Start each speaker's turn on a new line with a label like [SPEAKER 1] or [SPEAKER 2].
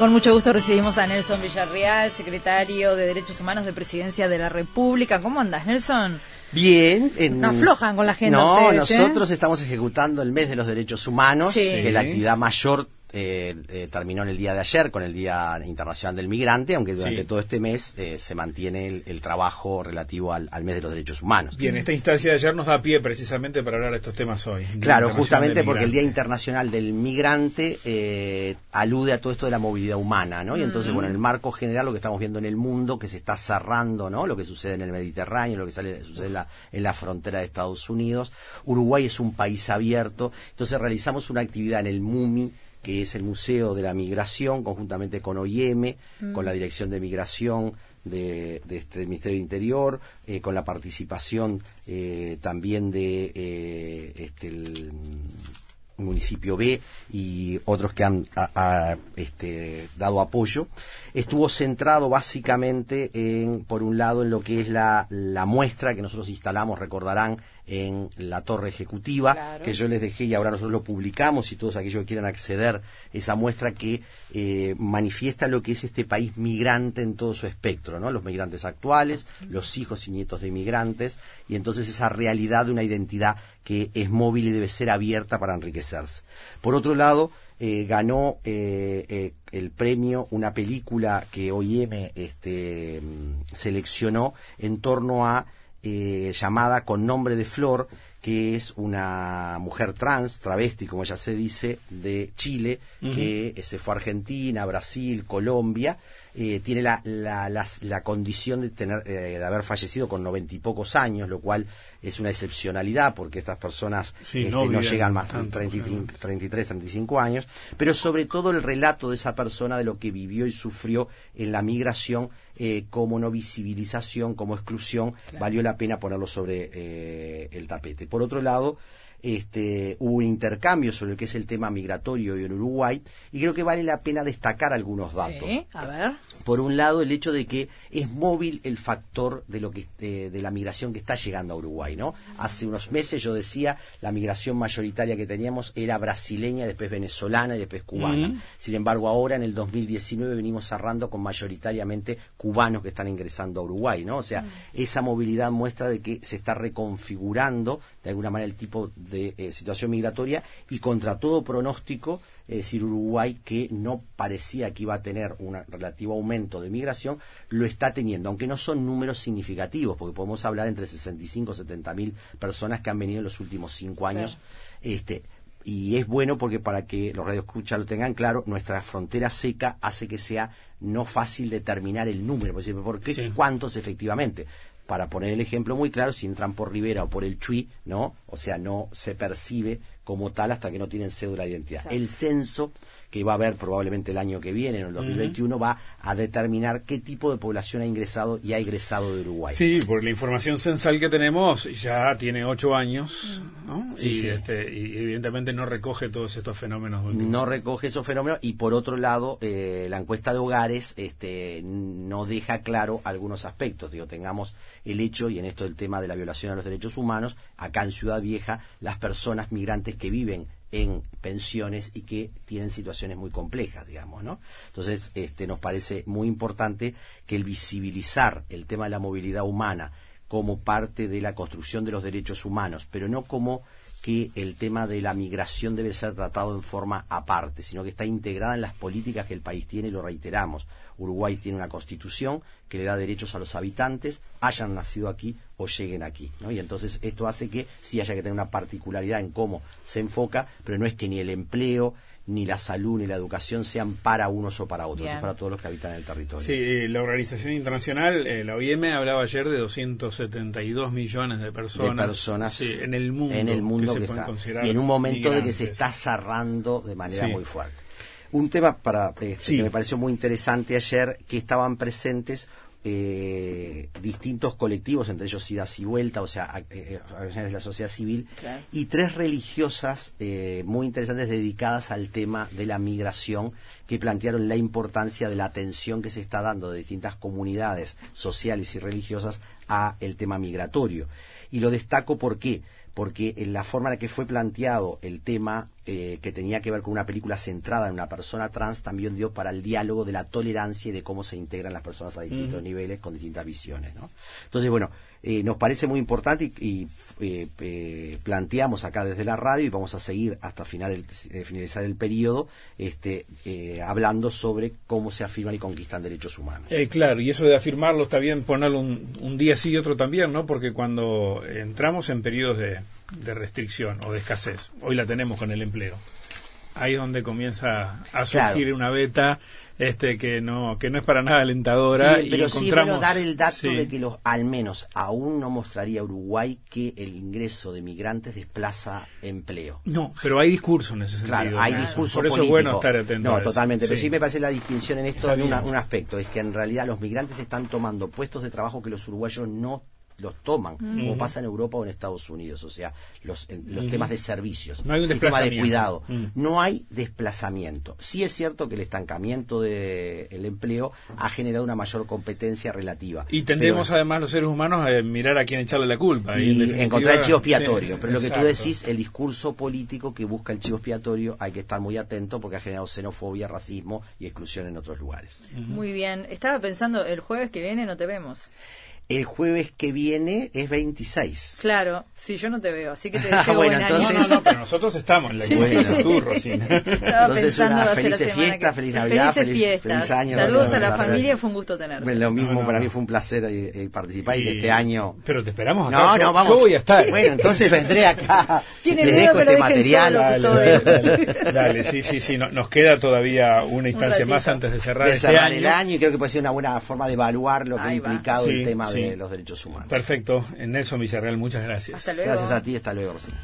[SPEAKER 1] Con mucho gusto recibimos a Nelson Villarreal, secretario de Derechos Humanos de Presidencia de la República. ¿Cómo andas, Nelson?
[SPEAKER 2] Bien.
[SPEAKER 1] En... No aflojan con la gente.
[SPEAKER 2] No,
[SPEAKER 1] ¿eh?
[SPEAKER 2] nosotros estamos ejecutando el mes de los derechos humanos, que es la actividad mayor eh, eh, terminó en el día de ayer con el Día Internacional del Migrante, aunque durante todo este mes eh, se mantiene el, trabajo relativo al, mes de los derechos humanos.
[SPEAKER 3] Bien, esta instancia de ayer nos da pie precisamente para hablar de estos temas hoy.
[SPEAKER 2] Claro, justamente porque el Día Internacional del Migrante eh, alude a todo esto de la movilidad humana, ¿no? Y entonces, bueno, en el marco general lo que estamos viendo en el mundo, que se está cerrando, ¿no? Lo que sucede en el Mediterráneo, lo que sale, sucede en la, en la frontera de Estados Unidos. Uruguay es un país abierto, entonces realizamos una actividad en el MUMI, que es el Museo de la Migración, conjuntamente con OIM, mm. con la Dirección de Migración de, este, del Ministerio de Interior, eh, con la participación eh, también de eh, este, el municipio B y otros que han este, dado apoyo, estuvo centrado básicamente en, por un lado, en lo que es la, la muestra que nosotros instalamos, recordarán, en la torre ejecutiva, que yo les dejé y ahora nosotros lo publicamos y todos aquellos que quieran acceder, esa muestra que eh, manifiesta lo que es este país migrante en todo su espectro, ¿no? Los migrantes actuales, los hijos y nietos de inmigrantes, y entonces esa realidad de una identidad que es móvil y debe ser abierta para enriquecerse. Por otro lado, eh, ganó eh, el premio una película que OIM este, mm, seleccionó en torno a eh, llamada con nombre de Flor, que es una mujer trans, travesti, como ya se dice, de Chile, que se fue a Argentina, Brasil, Colombia, eh, tiene la, la, la, condición de, tener, eh, de haber fallecido con noventa y pocos años, lo cual es una excepcionalidad porque estas personas este, no, llegan más de 33, 35 años, pero sobre todo el relato de esa persona de lo que vivió y sufrió en la migración eh, como no visibilización, como exclusión, valió la pena ponerlo sobre el tapete. Por otro lado, este, hubo un intercambio sobre lo que es el tema migratorio en Uruguay y creo que vale la pena destacar algunos datos.
[SPEAKER 1] a ver.
[SPEAKER 2] Por un lado, el hecho de que es móvil el factor de lo que eh, de la migración que está llegando a Uruguay, ¿no? Hace unos meses yo decía la migración mayoritaria que teníamos era brasileña, después venezolana y después cubana. Sin embargo, ahora en el 2019 venimos cerrando con mayoritariamente cubanos que están ingresando a Uruguay, ¿no? O sea, esa movilidad muestra de que se está reconfigurando de alguna manera el tipo de eh, situación migratoria y contra todo pronóstico, es decir, Uruguay que no parecía que iba a tener un relativo aumento de migración, lo está teniendo, aunque no son números significativos, porque podemos hablar entre 65 y 70 mil personas que han venido en los últimos cinco años. Este, y es bueno porque para que los radioescuchas lo tengan claro, nuestra frontera seca hace que sea no fácil determinar el número, por qué, cuántos efectivamente para poner el ejemplo muy claro, si entran por Rivera o por el Chui, ¿no? O sea, no se percibe como tal hasta que no tienen cédula de identidad. El censo que va a haber probablemente el año que viene, en el 2021, va a determinar qué tipo de población ha ingresado y ha egresado de Uruguay.
[SPEAKER 3] Sí, porque la información censal que tenemos ya tiene ocho años, ¿no? y, Este, y evidentemente no recoge todos estos fenómenos.
[SPEAKER 2] No recoge esos fenómenos y por otro lado, eh, la encuesta de hogares este, no deja claro algunos aspectos. Digo, tengamos el hecho, y en esto el tema de la violación a los derechos humanos, acá en Ciudad Vieja, las personas migrantes que viven en pensiones y que tienen situaciones muy complejas, digamos, ¿no? Entonces, este, nos parece muy importante que el visibilizar el tema de la movilidad humana como parte de la construcción de los derechos humanos, pero no como que el tema de la migración debe ser tratado en forma aparte, sino que está integrada en las políticas que el país tiene y lo reiteramos. Uruguay tiene una constitución que le da derechos a los habitantes, hayan nacido aquí o lleguen aquí. Y entonces esto hace que sí haya que tener una particularidad en cómo se enfoca, pero no es que ni el empleo, ni la salud ni la educación sean para unos o para otros, es para todos los que habitan en el territorio.
[SPEAKER 3] Sí, eh, la Organización Internacional, eh, la OIM, hablaba ayer de 272 millones de personas,
[SPEAKER 2] de personas
[SPEAKER 3] en el mundo,
[SPEAKER 2] en el mundo que, está, y en un momento de que se está cerrando de manera muy fuerte. Un tema para este, que me pareció muy interesante ayer, que estaban presentes eh, distintos colectivos, entre ellos Idas y Vuelta, o sea, eh, organizaciones de la sociedad civil, y tres religiosas eh, muy interesantes dedicadas al tema de la migración, que plantearon la importancia de la atención que se está dando de distintas comunidades sociales y religiosas a el tema migratorio. Y lo destaco porque porque en la forma en la que fue planteado el tema eh, que tenía que ver con una película centrada en una persona trans también dio para el diálogo de la tolerancia y de cómo se integran las personas a distintos niveles con distintas visiones. ¿no? Entonces, bueno, eh, nos parece muy importante y, eh, planteamos acá desde la radio y vamos a seguir hasta final el, finalizar el periodo este, hablando sobre cómo se afirman y conquistan derechos humanos.
[SPEAKER 3] claro, y eso de afirmarlo está bien ponerlo un, día sí y otro también, ¿no? Porque cuando entramos en periodos de restricción o de escasez. Hoy la tenemos con el empleo. Ahí es donde comienza a surgir una beta este que no que no es para nada alentadora
[SPEAKER 2] pero sí dar el dato de que los al menos aún no mostraría Uruguay que el ingreso de migrantes desplaza empleo.
[SPEAKER 3] No pero hay discurso en ese sentido
[SPEAKER 2] claro hay discurso
[SPEAKER 3] por eso
[SPEAKER 2] es
[SPEAKER 3] bueno estar atento
[SPEAKER 2] no totalmente pero sí. me parece la distinción en esto en un aspecto es que en realidad los migrantes están tomando puestos de trabajo que los uruguayos no los toman, como pasa en Europa o en Estados Unidos, o sea, los, los temas de servicios,
[SPEAKER 3] no hay un
[SPEAKER 2] sistema de cuidado, no hay desplazamiento. Sí es cierto que el estancamiento del empleo ha generado una mayor competencia relativa.
[SPEAKER 3] Y tendemos además los seres humanos a mirar a quién echarle la culpa.
[SPEAKER 2] Y, encontrar el chivo expiatorio. pero lo que tú decís, el discurso político que busca el chivo expiatorio, hay que estar muy atento porque ha generado xenofobia, racismo y exclusión en otros lugares.
[SPEAKER 1] Muy bien. Estaba pensando, el jueves que viene no te vemos
[SPEAKER 2] el jueves que viene es 26.
[SPEAKER 1] Claro, sí, yo no te veo, así que te deseo
[SPEAKER 2] bueno,
[SPEAKER 1] buen
[SPEAKER 2] entonces...
[SPEAKER 3] No, no, no, pero nosotros estamos en la sí, sí, sí. turro, sí.
[SPEAKER 1] Estaba entonces, pensando
[SPEAKER 2] una feliz fiesta,
[SPEAKER 1] que...
[SPEAKER 2] feliz Navidad,
[SPEAKER 1] felices
[SPEAKER 2] feliz, feliz año.
[SPEAKER 1] Saludos a la familia, fue un gusto tenerte.
[SPEAKER 2] Lo mismo, para mí fue un placer eh, eh, participar y, y, este año...
[SPEAKER 3] Pero te esperamos acá.
[SPEAKER 2] No,
[SPEAKER 3] yo,
[SPEAKER 2] no, vamos.
[SPEAKER 3] Yo voy a estar.
[SPEAKER 2] Bueno, entonces vendré acá.
[SPEAKER 1] Tiene
[SPEAKER 2] Les
[SPEAKER 1] miedo
[SPEAKER 2] dejo este material.
[SPEAKER 1] solo,
[SPEAKER 3] Dale, dale, dale, sí, sí, sí. Nos queda todavía una instancia más antes de cerrar
[SPEAKER 2] de
[SPEAKER 3] este
[SPEAKER 2] cerrar
[SPEAKER 3] año.
[SPEAKER 2] el año y creo que puede ser una buena forma de evaluar lo que ha implicado el tema de los derechos humanos.
[SPEAKER 3] Perfecto. Nelson Villarreal, muchas gracias.
[SPEAKER 1] Hasta luego.
[SPEAKER 2] Gracias a ti, hasta luego, Rosina.